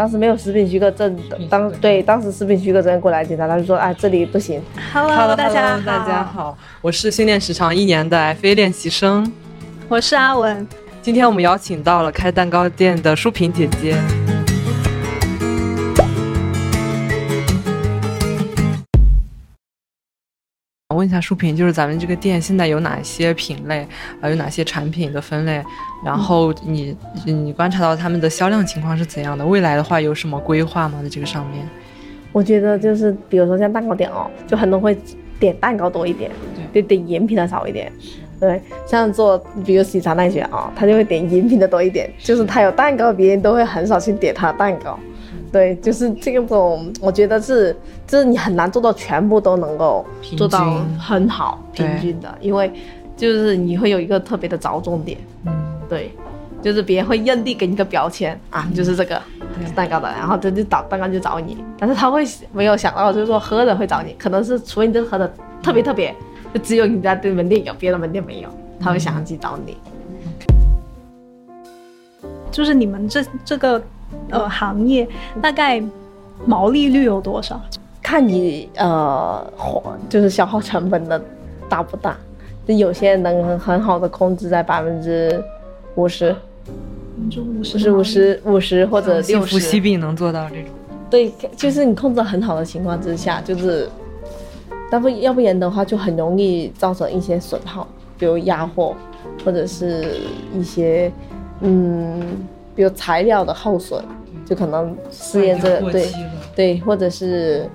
当时没有食品许可证，当对当时食品许可证过来检查，他就说：“哎，这里不行。” Hello，大家好，大家好，我是训练时长一年的 FA 练习生，我是阿文。今天我们邀请到了开蛋糕店的舒萍姐姐。问一下舒萍，就是咱们这个店现在有哪些品类，啊，有哪些产品的分类？然后你你观察到他们的销量情况是怎样的？未来的话有什么规划吗？在这个上面？我觉得就是，比如说像蛋糕店哦，就很多会点蛋糕多一点，对，就点饮品的少一点。对，像做比如喜茶那些啊，他就会点饮品的多一点，就是他有蛋糕，别人都会很少去点他的蛋糕。对，就是这种，我觉得是，就是你很难做到全部都能够做到很好平均的，因为就是你会有一个特别的着重点，嗯，对，就是别人会认定给你个标签啊，就是这个是蛋糕的，然后他就找蛋糕就找你，但是他会没有想到就是说喝的会找你，可能是除非你这喝的特别特别，就只有你家的门店有，别的门店没有，他会想要去找你。就是你们这这个。呃，行业大概毛利率有多少？看你呃，就是消耗成本的大不大。就有些人能很好的控制在百分之五十，五十五十五十或者六十。幸福喜饼能做到这种？对，就是你控制很好的情况之下，就是，但不要不然的话，就很容易造成一些损耗，比如压货，或者是一些嗯。比如材料的耗损，就可能试验这对对，或者是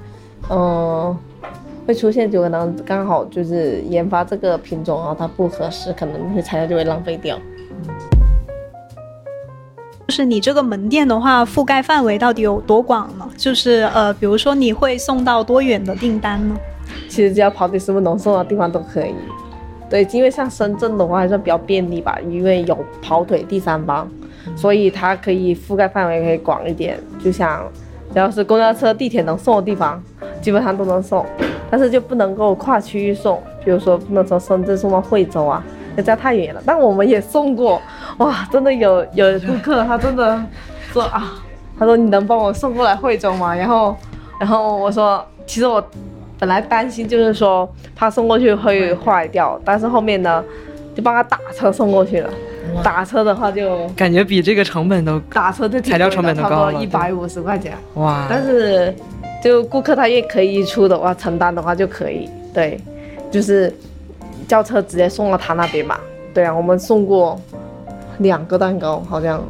嗯、呃，会出现就可能刚好就是研发这个品种啊，它不合适，可能那些材料就会浪费掉。就是你这个门店的话，覆盖范围到底有多广呢？就是呃，比如说你会送到多远的订单呢？其实只要跑腿师傅能送到的地方都可以。对，因为像深圳的话还算比较便利吧，因为有跑腿第三方。所以它可以覆盖范围可以广一点，就像只要是公交车、地铁能送的地方，基本上都能送，但是就不能够跨区域送，比如说不能从深圳送到惠州啊，那这样太远了。但我们也送过，哇，真的有有顾客他真的说啊，他说你能帮我送过来惠州吗？然后，然后我说其实我本来担心就是说他送过去会坏掉，但是后面呢就帮他打车送过去了。打车的话就感觉比这个成本都打车的材料成本都高了，一百五十块钱哇！但是就顾客他也可以出的话，承担的话就可以，对，就是叫车直接送到他那边嘛。对啊，我们送过两个蛋糕，好像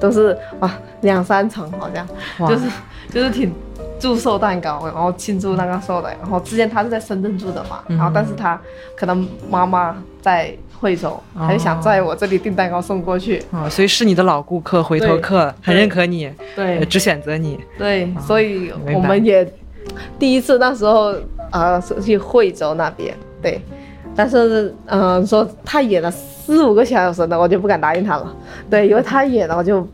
都是哇两三层，好像就是就是挺祝寿蛋糕，然后庆祝那个寿的。然后之前他是在深圳住的嘛，然后但是他可能妈妈在。惠州，他就想在我这里订蛋糕送过去。啊、哦，所以是你的老顾客、回头客，很认可你，对，只选择你，对，所以我们也第一次那时候呃，是去惠州那边，对，但是嗯、呃，说太远了，四五个小时的，我就不敢答应他了，对，因为太远了，我就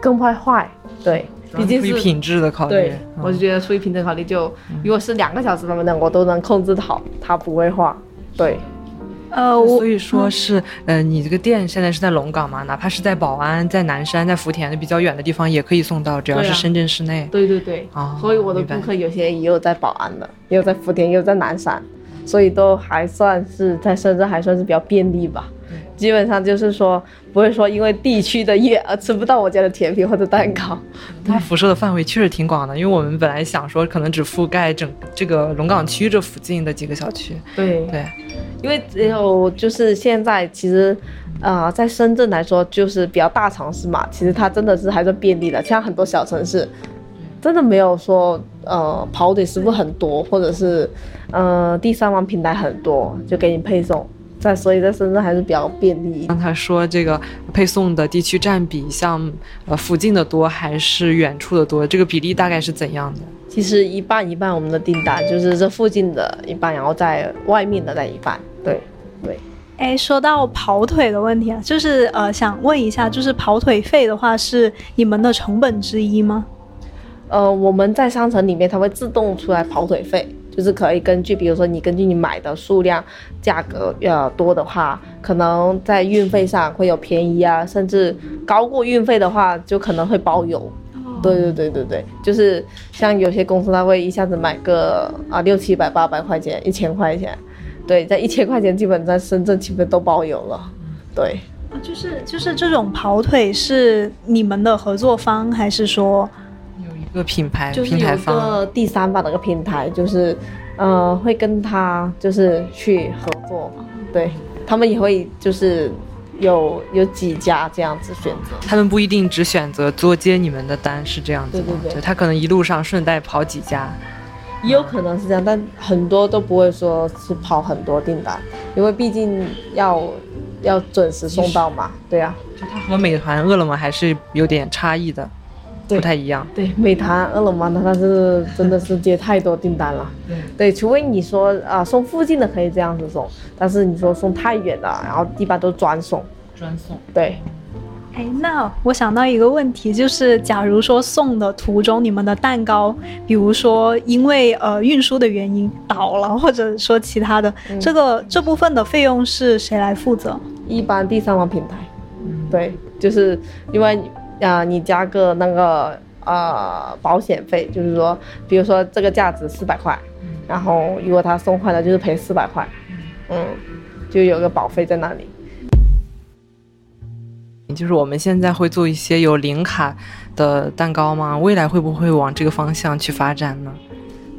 更怕坏，对，毕竟是出于品质的考虑，对，我就觉得出于品质考虑，就如果是两个小时那么的，我都能控制好，它不会化，对。呃，所以说是，嗯、呃，你这个店现在是在龙岗嘛？哪怕是在宝安、在南山、在福田的比较远的地方，也可以送到，只要是深圳市内。对，啊、对对对，哦，所以我的顾客有些也有在宝安的，也有在福田，也有在南山，所以都还算是在深圳还算是比较便利吧。基本上就是说，不会说因为地区的远而吃不到我家的甜品或者蛋糕。它辐射的范围确实挺广的，因为我们本来想说可能只覆盖整这个龙岗区这附近的几个小区。对对，因为只有就是现在其实，啊、呃，在深圳来说就是比较大城市嘛，其实它真的是还是便利的。像很多小城市，真的没有说呃跑腿师傅很多，或者是呃第三方平台很多就给你配送。在所以在深圳还是比较便利。刚才说这个配送的地区占比，像呃附近的多还是远处的多？这个比例大概是怎样的？其实一半一半，我们的订单就是这附近的一半，然后在外面的那一半。对对。哎，说到跑腿的问题啊，就是呃想问一下，就是跑腿费的话是你们的成本之一吗？呃，我们在商城里面它会自动出来跑腿费。就是可以根据，比如说你根据你买的数量，价格要多的话，可能在运费上会有便宜啊，甚至高过运费的话，就可能会包邮。Oh. 对对对对对，就是像有些公司他会一下子买个啊六七百八百块钱，一千块钱，对，在一千块钱基本在深圳基本都包邮了。对，啊，就是就是这种跑腿是你们的合作方还是说？一个品牌，就是有一个第三方的一个平台，就是，呃，会跟他就是去合作嘛，对，他们也会就是有有几家这样子选择，他们不一定只选择做接你们的单，是这样子，对对对，他可能一路上顺带跑几家，也有可能是这样，但很多都不会说是跑很多订单，因为毕竟要要准时送到嘛，对啊，就它和美团、饿了么还是有点差异的。不太一样，对，美团、饿了么的，它是真的是接太多订单了。对，对，除非你说啊送附近的可以这样子送，但是你说送太远了，然后一般都专送。专送。对。哎，那我想到一个问题，就是假如说送的途中你们的蛋糕，比如说因为呃运输的原因倒了，或者说其他的，嗯、这个这部分的费用是谁来负责？一般第三方平台。嗯。对，就是因为。啊，你加个那个呃保险费，就是说，比如说这个价值四百块，然后如果他送坏了，就是赔四百块，嗯，就有个保费在那里。就是我们现在会做一些有零卡的蛋糕吗？未来会不会往这个方向去发展呢？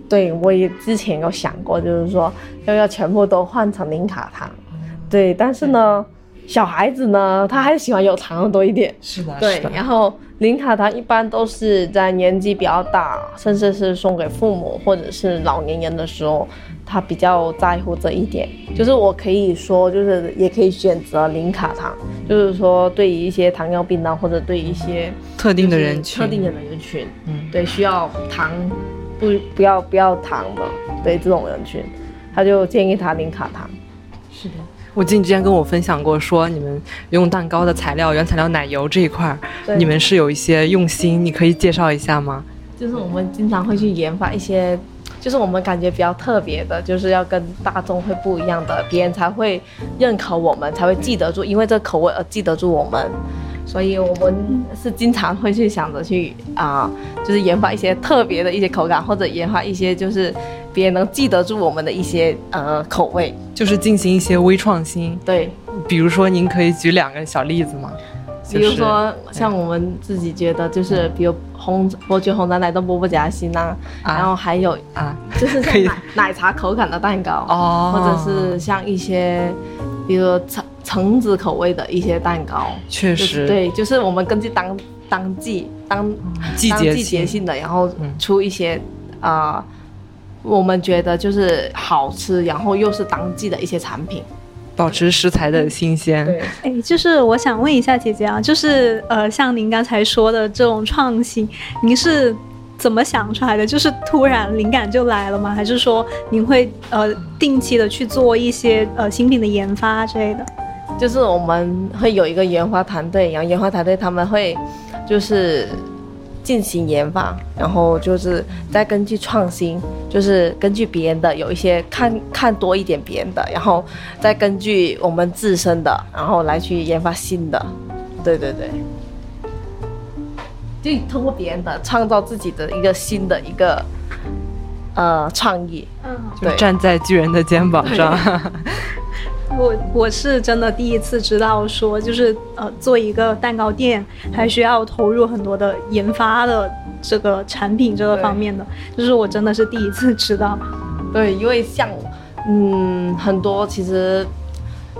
对，我也之前有想过，就是说要要全部都换成零卡糖，对，但是呢。小孩子呢，他还是喜欢有糖的多一点。是的，对。然后零卡糖一般都是在年纪比较大，甚至是送给父母或者是老年人的时候，他比较在乎这一点。就是我可以说，就是也可以选择零卡糖，就是说对于一些糖尿病啊，或者对于一些特定的人群，特定的人群，嗯，对，需要糖不不要不要糖的，对这种人群，他就建议他零卡糖。我记得你之前跟我分享过，说你们用蛋糕的材料原材料奶油这一块，你们是有一些用心，你可以介绍一下吗？就是我们经常会去研发一些，就是我们感觉比较特别的，就是要跟大众会不一样的，别人才会认可我们，才会记得住，因为这口味而记得住我们。所以我们是经常会去想着去啊、呃，就是研发一些特别的一些口感，或者研发一些就是别人能记得住我们的一些呃口味，就是进行一些微创新。对，比如说您可以举两个小例子吗？比如说像我们自己觉得就是，比如红伯爵红茶奶冻波波夹心呐、啊，然后还有啊，就是像奶奶茶口感的蛋糕哦，或者是像一些，比如橙橙子口味的一些蛋糕，确实、就是、对，就是我们根据当当季当季节季节性的，然后出一些啊、呃，我们觉得就是好吃，然后又是当季的一些产品。保持食材的新鲜。对，哎，就是我想问一下姐姐啊，就是呃，像您刚才说的这种创新，您是怎么想出来的？就是突然灵感就来了吗？还是说您会呃定期的去做一些呃新品的研发之类的？就是我们会有一个研发团队，然后研发团队他们会就是。进行研发，然后就是再根据创新，就是根据别人的有一些看看多一点别人的，然后再根据我们自身的，然后来去研发新的。对对对，就通过别人的创造自己的一个新的一个呃创意。嗯，就站在巨人的肩膀上。我我是真的第一次知道说，就是呃，做一个蛋糕店还需要投入很多的研发的这个产品这个方面的，就是我真的是第一次知道。对，因为像嗯很多其实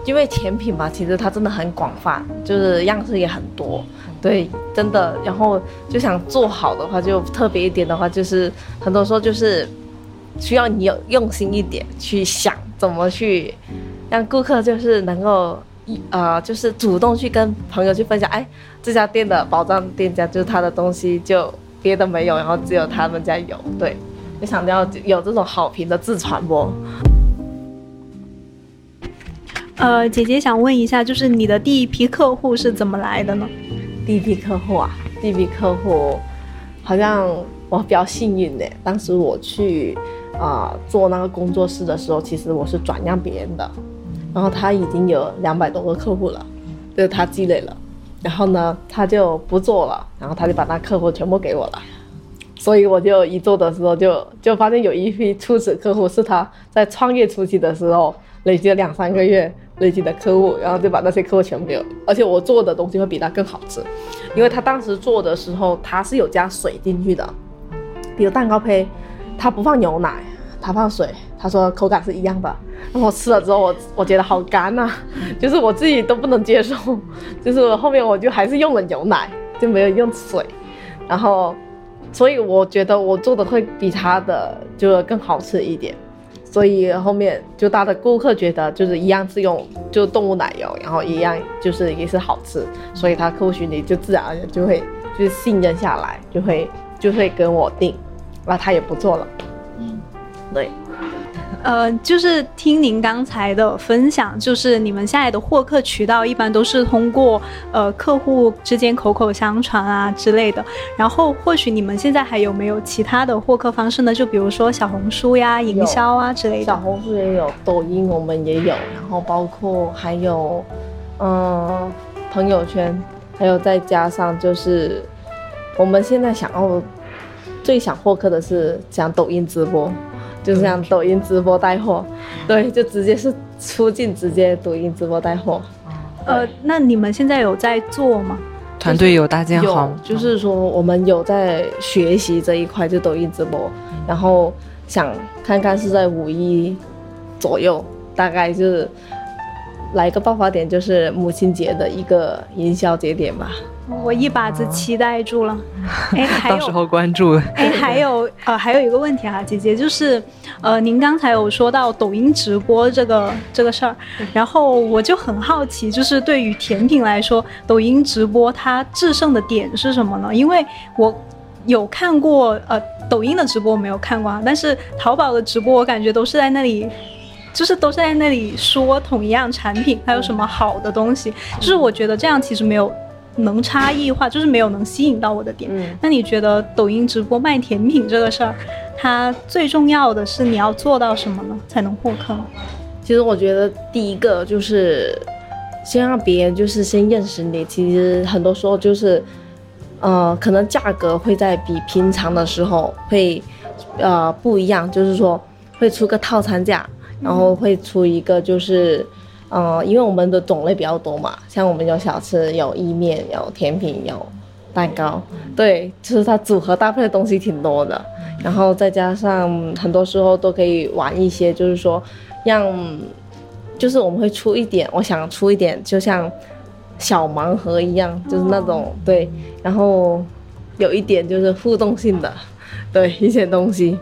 因为甜品吧，其实它真的很广泛，就是样式也很多。对，真的，然后就想做好的话，就特别一点的话，就是很多时候就是需要你有用心一点去想怎么去。让顾客就是能够一呃，就是主动去跟朋友去分享，哎，这家店的宝藏店家就是他的东西就别的没有，然后只有他们家有，对，就想要有这种好评的自传播。呃，姐姐想问一下，就是你的第一批客户是怎么来的呢？第一批客户啊，第一批客户，好像我比较幸运的，当时我去啊、呃、做那个工作室的时候，其实我是转让别人的，然后他已经有两百多个客户了，就是他积累了，然后呢他就不做了，然后他就把那客户全部给我了，所以我就一做的时候就就发现有一批初始客户是他在创业初期的时候累积了两三个月。累积的客户，然后就把那些客户全部给我，而且我做的东西会比他更好吃，因为他当时做的时候他是有加水进去的，比如蛋糕胚，他不放牛奶，他放水，他说口感是一样的，然后我吃了之后我我觉得好干呐、啊，就是我自己都不能接受，就是后面我就还是用了牛奶，就没有用水，然后所以我觉得我做的会比他的就更好吃一点。所以后面就他的顾客觉得就是一样是用就动物奶油，然后一样就是也是好吃，所以他客户群里就自然而然就会就是信任下来，就会就会跟我订，那他也不做了。嗯，对。呃，就是听您刚才的分享，就是你们现在的获客渠道一般都是通过呃客户之间口口相传啊之类的。然后或许你们现在还有没有其他的获客方式呢？就比如说小红书呀、营销啊之类的。小红书也有，抖音我们也有，然后包括还有嗯、呃、朋友圈，还有再加上就是我们现在想要最想获客的是讲抖音直播。就像抖音直播带货，对，就直接是出镜，直接抖音直播带货。呃，那你们现在有在做吗？团队有搭建好？就是说我们有在学习这一块，就抖音直播，然后想看看是在五一左右，大概就是来一个爆发点，就是母亲节的一个营销节点吧。我一把子期待住了，哎，还有到时候关注。哎，还有呃，还有一个问题啊，姐姐，就是呃，您刚才有说到抖音直播这个这个事儿，然后我就很好奇，就是对于甜品来说，抖音直播它制胜的点是什么呢？因为我有看过呃，抖音的直播我没有看过啊，但是淘宝的直播我感觉都是在那里，就是都是在那里说同一样产品还有什么好的东西，就是我觉得这样其实没有。能差异化就是没有能吸引到我的点。嗯，那你觉得抖音直播卖甜品这个事儿，它最重要的是你要做到什么呢？才能获客？其实我觉得第一个就是先让别人就是先认识你。其实很多时候就是，呃，可能价格会在比平常的时候会，呃，不一样。就是说会出个套餐价，然后会出一个就是。嗯，因为我们的种类比较多嘛，像我们有小吃、有意面、有甜品、有蛋糕，对，就是它组合搭配的东西挺多的。然后再加上很多时候都可以玩一些，就是说让，就是我们会出一点，我想出一点，就像小盲盒一样，就是那种对，然后有一点就是互动性的，对一些东西。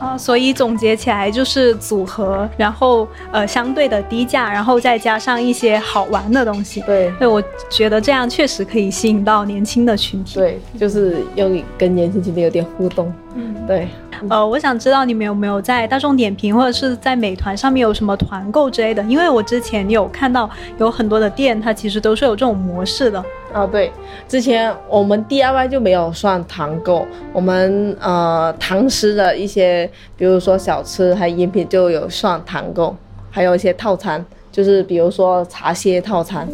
啊、呃，所以总结起来就是组合，然后呃相对的低价，然后再加上一些好玩的东西。对，对，我觉得这样确实可以吸引到年轻的群体。对，就是要跟年轻群体有点互动。嗯，对。呃，我想知道你们有没有在大众点评或者是在美团上面有什么团购之类的？因为我之前有看到有很多的店，它其实都是有这种模式的。啊、哦，对，之前我们 DIY 就没有算团购，我们呃堂食的一些，比如说小吃还有饮品就有算团购，还有一些套餐，就是比如说茶歇套餐。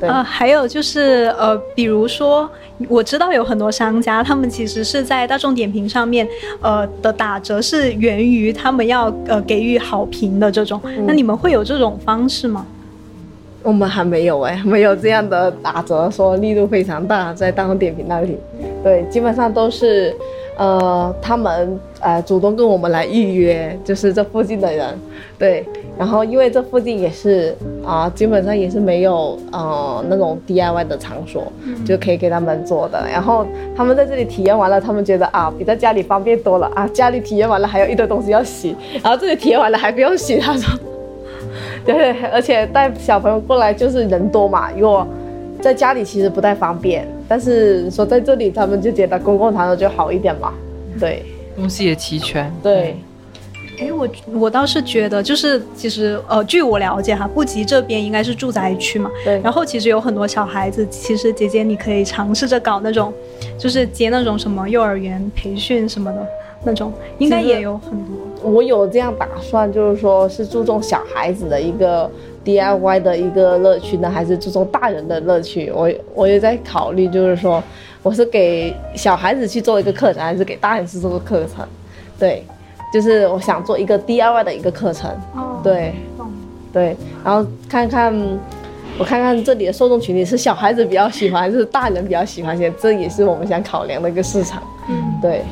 对呃，还有就是呃，比如说我知道有很多商家，他们其实是在大众点评上面，呃的打折是源于他们要呃给予好评的这种。嗯、那你们会有这种方式吗？我们还没有哎，没有这样的打折，说力度非常大，在大众点评那里。对，基本上都是，呃，他们呃主动跟我们来预约，就是这附近的人。对，然后因为这附近也是啊、基本上也是没有呃那种 DIY 的场所，就可以给他们做的。然后他们在这里体验完了，他们觉得啊，比在家里方便多了啊。家里体验完了还有一堆东西要洗，然后这里体验完了还不用洗，他说。对，而且带小朋友过来就是人多嘛，如果在家里其实不太方便，但是说在这里他们就觉得公共场所就好一点嘛。对，东西也齐全。对。哎，我我倒是觉得，就是其实呃，据我了解哈，布吉这边应该是住宅区嘛。对。然后其实有很多小孩子，其实姐姐你可以尝试着搞那种，就是接那种什么幼儿园培训什么的那种，应该也有很多。我有这样打算，就是说是注重小孩子的一个 DIY 的一个乐趣呢，还是注重大人的乐趣？我我也在考虑，就是说我是给小孩子去做一个课程，还是给大人去做个课程？对。就是我想做一个 DIY 的一个课程，哦、对，嗯、对，然后看看，我看看这里的受众群体是小孩子比较喜欢，还是大人比较喜欢些，这也是我们想考量的一个市场。嗯，对。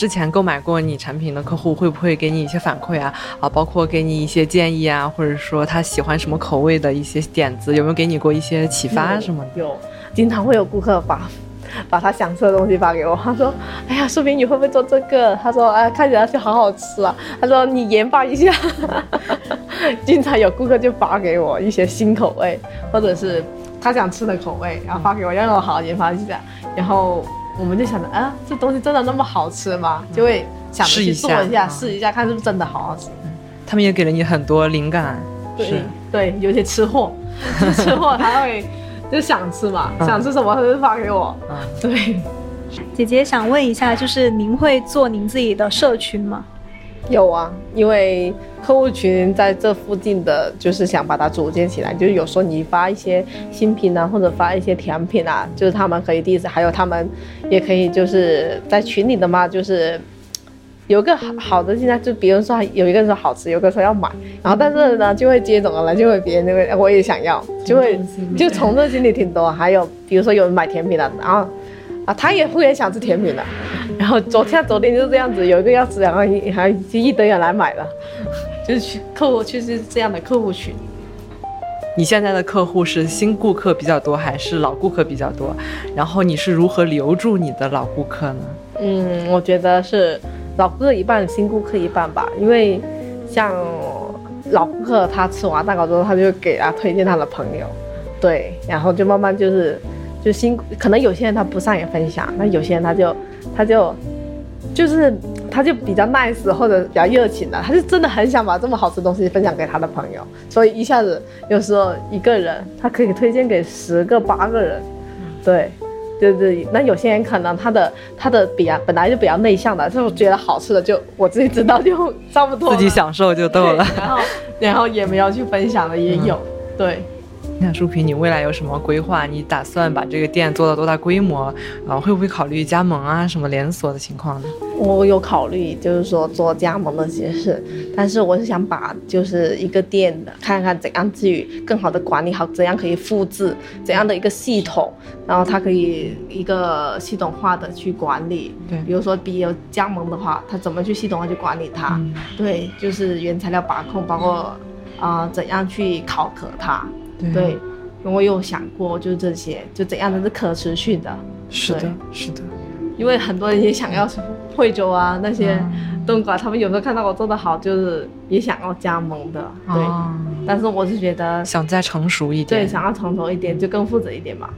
之前购买过你产品的客户会不会给你一些反馈啊？啊，包括给你一些建议啊，或者说他喜欢什么口味的一些点子，有没有给你过一些启发什么的？有，经常会有顾客发。把他想吃的东西发给我，他说：“哎呀，树萍你会不会做这个？”他说：“哎，看起来就好好吃啊。”他说：“你研发一下。” 经常有顾客就发给我一些新口味，或者是他想吃的口味，然后发给我，让我好好研发一下。然后我们就想着，啊，这东西真的那么好吃吗？就会想着去做一下，试一下，看是不是真的好好吃。他们也给了你很多灵感，对对，有些吃货，吃货他会。就想吃嘛，嗯、想吃什么他就发给我。嗯、对，姐姐想问一下，就是您会做您自己的社群吗？有啊，因为客户群在这附近的，就是想把它组建起来。就是有时候你发一些新品啊，或者发一些甜品啊，就是他们可以第一次，还有他们也可以就是在群里的嘛，就是。有个好好的现在就比如说有一个人说好吃，有个说要买，然后但是呢就会接踵而来，就会别人就会我也想要，就会就从这心里挺多。还有比如说有人买甜品了，然后啊他也会也想吃甜品的，然后昨天昨天就是这样子，有一个要吃，然后还就一堆人来买了，就是去客户就是这样的客户群。你现在的客户是新顾客比较多还是老顾客比较多？然后你是如何留住你的老顾客呢？嗯，我觉得是。老顾客一半，新顾客一半吧。因为像老顾客，他吃完蛋糕之后，他就给他推荐他的朋友，对，然后就慢慢就是，就辛苦可能有些人他不善于分享，那有些人他就他就就是他就比较 nice 或者比较热情的，他就真的很想把这么好吃的东西分享给他的朋友，所以一下子有时候一个人他可以推荐给十个八个人，对。对对，那有些人可能他的他的比较本来就比较内向的，就觉得好吃的就我自己知道就差不多，自己享受就够了，然后然后也没有去分享的也有，嗯、对。那舒萍，你未来有什么规划？你打算把这个店做到多大规模？啊会不会考虑加盟啊？什么连锁的情况呢？我有考虑，就是说做加盟的形式，但是我是想把就是一个店的看看怎样去更好的管理好，怎样可以复制怎样的一个系统，然后它可以一个系统化的去管理。对，比如说比如加盟的话，它怎么去系统化去管理它？嗯、对，就是原材料把控，包括啊、呃、怎样去考核它。对，我有想过，就是这些，就怎样的是可持续的。是的，是的。因为很多人也想要惠州啊那些东莞，他们有时候看到我做的好，就是也想要加盟的。对，但是我是觉得想再成熟一点。对，想要成熟一点，就更负责一点嘛。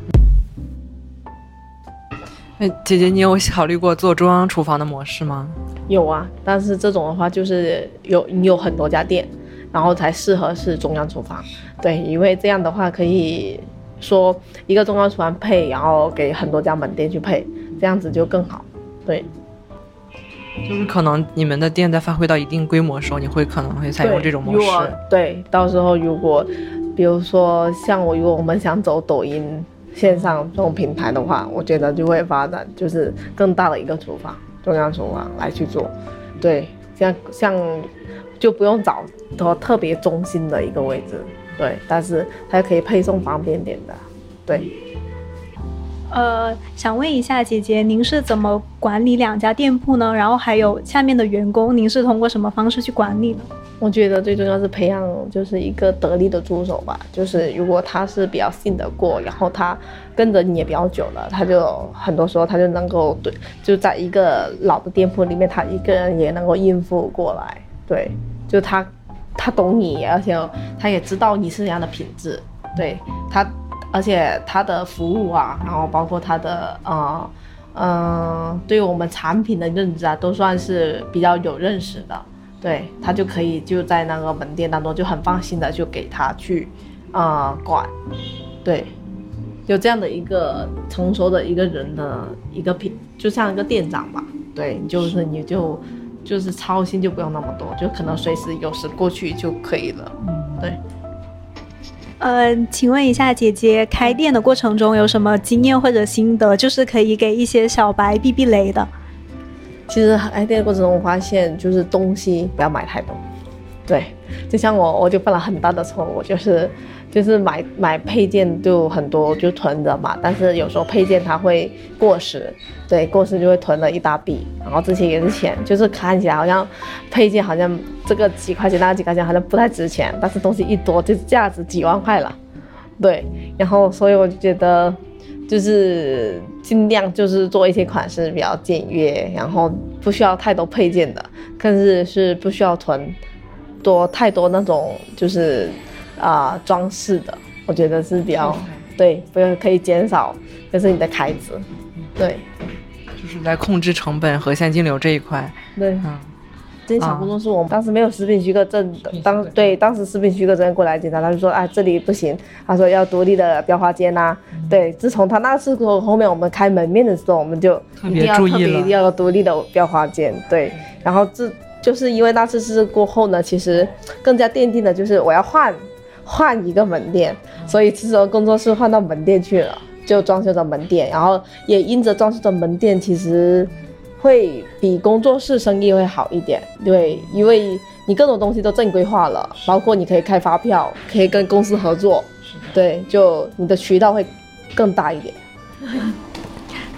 哎，姐姐，你有考虑过做中央厨房的模式吗？有啊，但是这种的话，就是有你有很多家店。然后才适合是中央厨房，对，因为这样的话可以说一个中央厨房配，然后给很多家门店去配，这样子就更好，对。就是可能你们的店在发挥到一定规模的时候，你会可能会采用这种模式。对，到时候如果，比如说像我，如果我们想走抖音线上这种平台的话，我觉得就会发展就是更大的一个厨房，中央厨房来去做，对，像像。就不用找到特别中心的一个位置，对，但是它可以配送方便点的，对。呃，想问一下姐姐，您是怎么管理两家店铺呢？然后还有下面的员工，您是通过什么方式去管理呢？我觉得最重要是培养就是一个得力的助手吧，就是如果他是比较信得过，然后他跟着你也比较久了，他就很多时候他就能够对，就在一个老的店铺里面，他一个人也能够应付过来，对。就他，他懂你，而且他也知道你是怎样的品质，对他，而且他的服务啊，然后包括他的呃嗯、对我们产品的认知啊，都算是比较有认识的，对他就可以就在那个门店当中就很放心的就给他去啊、管，对，有这样的一个成熟的一个人的一个品，就像一个店长吧，对，就是你就。就是操心就不用那么多，就可能随时有时过去就可以了。嗯，对。呃，请问一下姐姐，开店的过程中有什么经验或者心得，就是可以给一些小白避避雷的？其实开店的过程中，我发现就是东西不要买太多。对，就像我，我就犯了很大的错误，就是。就是买买配件就很多就囤着嘛，但是有时候配件它会过时，对，过时就会囤了一大笔，然后这些也是钱，就是看起来好像配件好像这个几块钱那个几块钱好像不太值钱，但是东西一多就价值几万块了，对，然后所以我就觉得就是尽量就是做一些款式比较简约，然后不需要太多配件的，但是是不需要囤多太多那种就是。啊，装饰的，我觉得是比较对，不要可以减少，就是你的开支，对，就是在控制成本和现金流这一块。对，嗯，这些小工作室我们当时没有食品许可证的，当对。当时食品许可证过来检查，他就说哎这里不行，他说要独立的裱花间呐，对，自从他那次后后面我们开门面的时候，我们就一定要特别一定要有独立的裱花间，对，然后这就是因为那次事过后呢，其实更加奠定的就是我要换。换一个门店，所以这时候工作室换到门店去了，就装修的门店，然后也因着装修的门店，其实会比工作室生意会好一点，对，因为你各种东西都正规化了，包括你可以开发票，可以跟公司合作，对，就你的渠道会更大一点。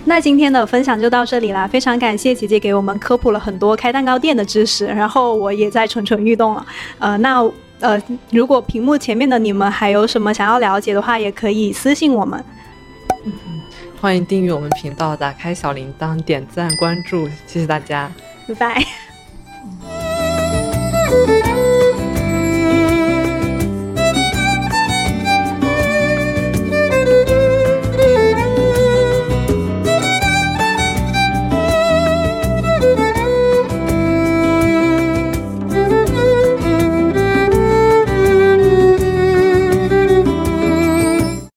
那今天的分享就到这里啦，非常感谢姐姐给我们科普了很多开蛋糕店的知识，然后我也在蠢蠢欲动了，呃，那。呃，如果屏幕前面的你们还有什么想要了解的话，也可以私信我们。嗯，欢迎订阅我们频道，打开小铃铛，点赞关注，谢谢大家，拜拜。